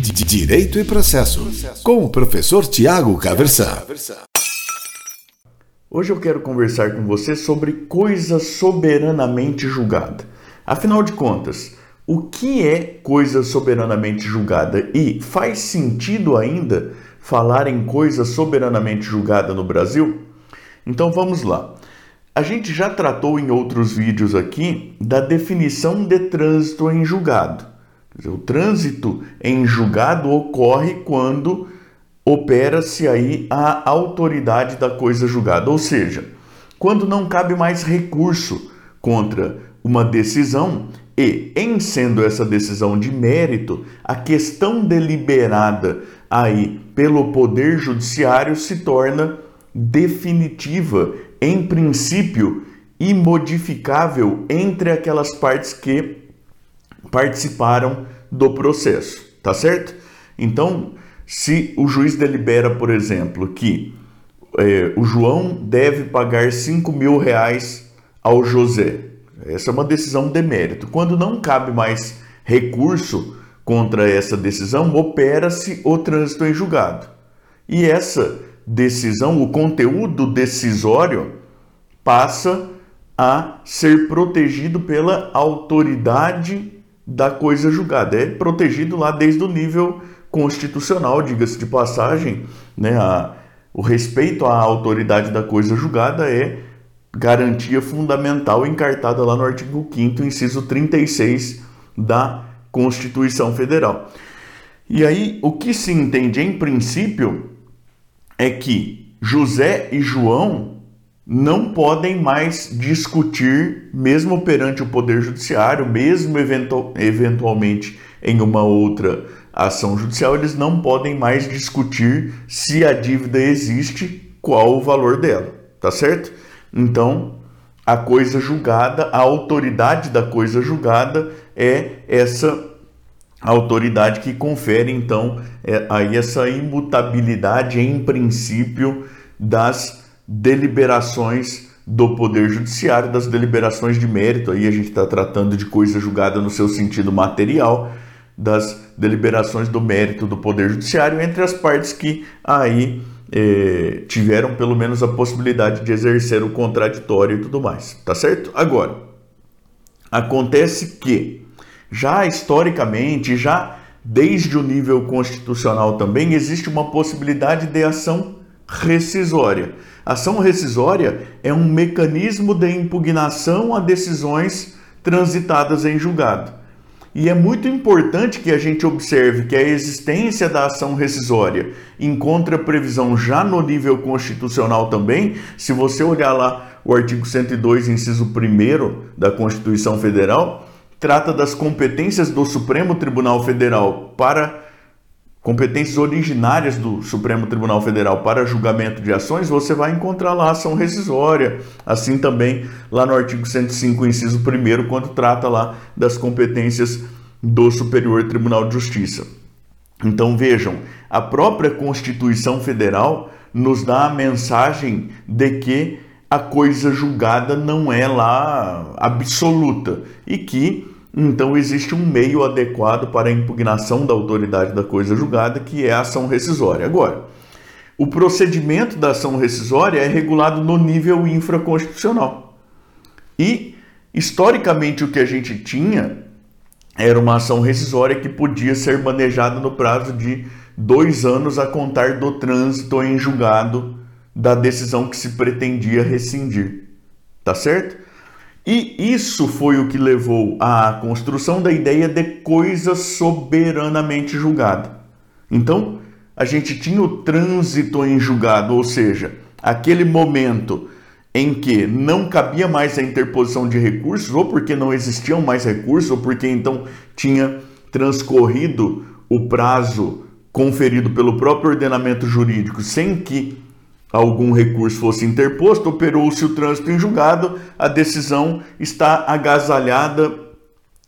Direito e Processo, com o professor Tiago Caversan. Hoje eu quero conversar com você sobre coisa soberanamente julgada. Afinal de contas, o que é coisa soberanamente julgada e faz sentido ainda falar em coisa soberanamente julgada no Brasil? Então vamos lá. A gente já tratou em outros vídeos aqui da definição de trânsito em julgado. O trânsito em julgado ocorre quando opera-se aí a autoridade da coisa julgada, ou seja, quando não cabe mais recurso contra uma decisão e, em sendo essa decisão de mérito, a questão deliberada aí pelo poder judiciário se torna definitiva, em princípio imodificável entre aquelas partes que participaram do processo, tá certo? Então, se o juiz delibera, por exemplo, que é, o João deve pagar 5 mil reais ao José, essa é uma decisão de mérito. Quando não cabe mais recurso contra essa decisão, opera-se o trânsito em julgado. E essa decisão, o conteúdo decisório, passa a ser protegido pela autoridade da coisa julgada. É protegido lá desde o nível constitucional, diga-se de passagem, né? A, o respeito à autoridade da coisa julgada é garantia fundamental encartada lá no artigo 5 inciso 36 da Constituição Federal. E aí, o que se entende em princípio é que José e João não podem mais discutir, mesmo perante o Poder Judiciário, mesmo eventual, eventualmente em uma outra ação judicial, eles não podem mais discutir se a dívida existe, qual o valor dela, tá certo? Então, a coisa julgada, a autoridade da coisa julgada é essa autoridade que confere então é, aí essa imutabilidade em princípio das deliberações do Poder Judiciário, das deliberações de mérito, aí a gente está tratando de coisa julgada no seu sentido material, das deliberações do mérito do Poder Judiciário, entre as partes que aí eh, tiveram pelo menos a possibilidade de exercer o contraditório e tudo mais, tá certo? Agora, acontece que já historicamente, já desde o nível constitucional também, existe uma possibilidade de ação rescisória. Ação rescisória é um mecanismo de impugnação a decisões transitadas em julgado. E é muito importante que a gente observe que a existência da ação rescisória encontra previsão já no nível constitucional também. Se você olhar lá o artigo 102, inciso 1 da Constituição Federal, trata das competências do Supremo Tribunal Federal para competências originárias do Supremo Tribunal Federal para julgamento de ações, você vai encontrar lá ação rescisória. Assim também lá no artigo 105, inciso 1 quando trata lá das competências do Superior Tribunal de Justiça. Então vejam, a própria Constituição Federal nos dá a mensagem de que a coisa julgada não é lá absoluta e que então existe um meio adequado para a impugnação da autoridade da coisa julgada, que é a ação rescisória. Agora, o procedimento da ação rescisória é regulado no nível infraconstitucional. E, historicamente, o que a gente tinha era uma ação rescisória que podia ser manejada no prazo de dois anos a contar do trânsito em julgado da decisão que se pretendia rescindir. Tá certo? E isso foi o que levou à construção da ideia de coisa soberanamente julgada. Então, a gente tinha o trânsito em julgado, ou seja, aquele momento em que não cabia mais a interposição de recursos, ou porque não existiam mais recursos, ou porque então tinha transcorrido o prazo conferido pelo próprio ordenamento jurídico sem que algum recurso fosse interposto, operou-se o trânsito em julgado, a decisão está agasalhada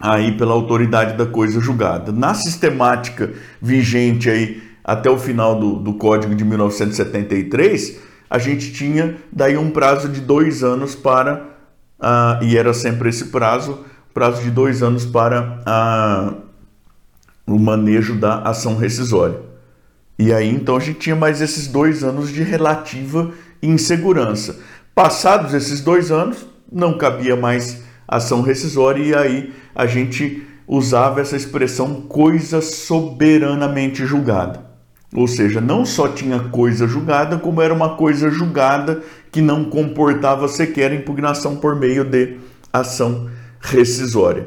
aí pela autoridade da coisa julgada. Na sistemática vigente aí até o final do, do Código de 1973, a gente tinha daí um prazo de dois anos para, uh, e era sempre esse prazo, prazo de dois anos para uh, o manejo da ação rescisória. E aí então a gente tinha mais esses dois anos de relativa insegurança. Passados esses dois anos, não cabia mais ação rescisória e aí a gente usava essa expressão coisa soberanamente julgada. Ou seja, não só tinha coisa julgada, como era uma coisa julgada que não comportava sequer impugnação por meio de ação rescisória.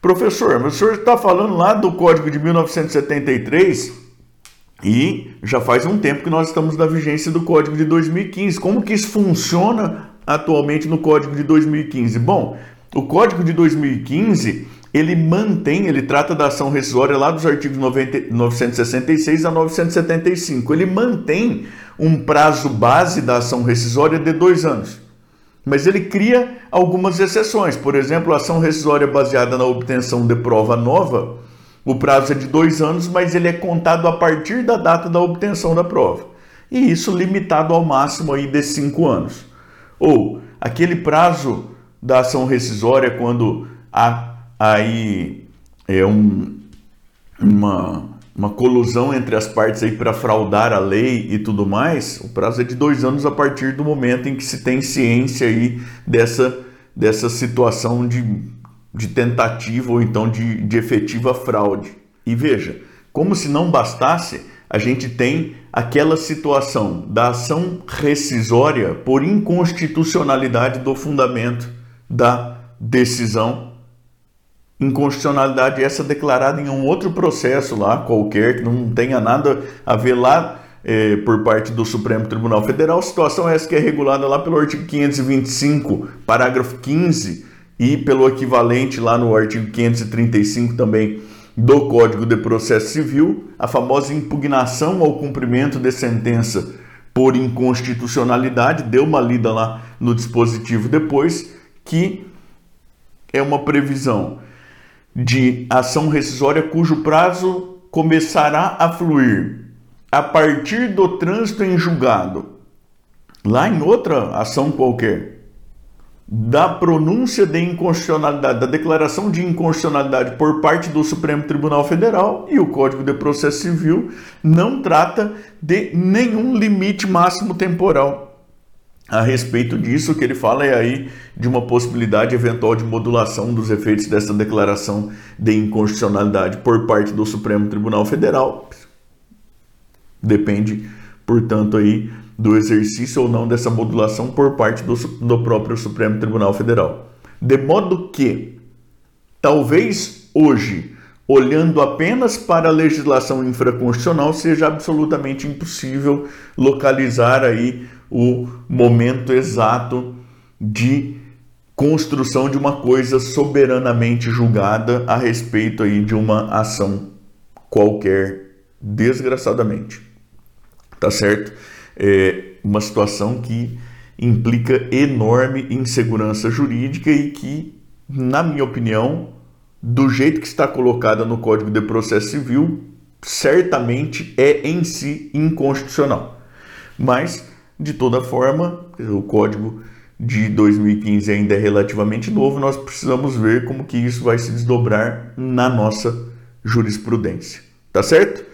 Professor, mas o senhor está falando lá do Código de 1973 e já faz um tempo que nós estamos na vigência do Código de 2015. Como que isso funciona atualmente no Código de 2015? Bom, o Código de 2015 ele mantém, ele trata da ação rescisória lá dos artigos 90, 966 a 975. Ele mantém um prazo base da ação rescisória de dois anos. Mas ele cria algumas exceções. Por exemplo, a ação rescisória baseada na obtenção de prova nova, o prazo é de dois anos, mas ele é contado a partir da data da obtenção da prova. E isso limitado ao máximo aí de cinco anos. Ou aquele prazo da ação rescisória quando há aí é um, uma, uma colusão entre as partes aí para fraudar a lei e tudo mais, o prazo é de dois anos a partir do momento em que se tem ciência aí dessa, dessa situação de, de tentativa ou então de, de efetiva fraude. E veja, como se não bastasse, a gente tem aquela situação da ação rescisória por inconstitucionalidade do fundamento da decisão inconstitucionalidade essa declarada em um outro processo lá qualquer que não tenha nada a ver lá é, por parte do Supremo Tribunal Federal. Situação essa que é regulada lá pelo artigo 525, parágrafo 15 e pelo equivalente lá no artigo 535 também do Código de Processo Civil, a famosa impugnação ao cumprimento de sentença por inconstitucionalidade, deu uma lida lá no dispositivo depois, que é uma previsão de ação rescisória cujo prazo começará a fluir a partir do trânsito em julgado, lá em outra ação qualquer, da pronúncia de inconstitucionalidade, da declaração de inconstitucionalidade por parte do Supremo Tribunal Federal e o Código de Processo Civil não trata de nenhum limite máximo temporal a respeito disso, o que ele fala é aí de uma possibilidade eventual de modulação dos efeitos dessa declaração de inconstitucionalidade por parte do Supremo Tribunal Federal. Depende, portanto, aí do exercício ou não dessa modulação por parte do, do próprio Supremo Tribunal Federal. De modo que, talvez hoje, olhando apenas para a legislação infraconstitucional, seja absolutamente impossível localizar aí o momento exato de construção de uma coisa soberanamente julgada a respeito aí de uma ação qualquer, desgraçadamente. Tá certo? É uma situação que implica enorme insegurança jurídica e que, na minha opinião, do jeito que está colocada no Código de Processo Civil, certamente é em si inconstitucional. Mas de toda forma, o código de 2015 ainda é relativamente novo, nós precisamos ver como que isso vai se desdobrar na nossa jurisprudência. Tá certo?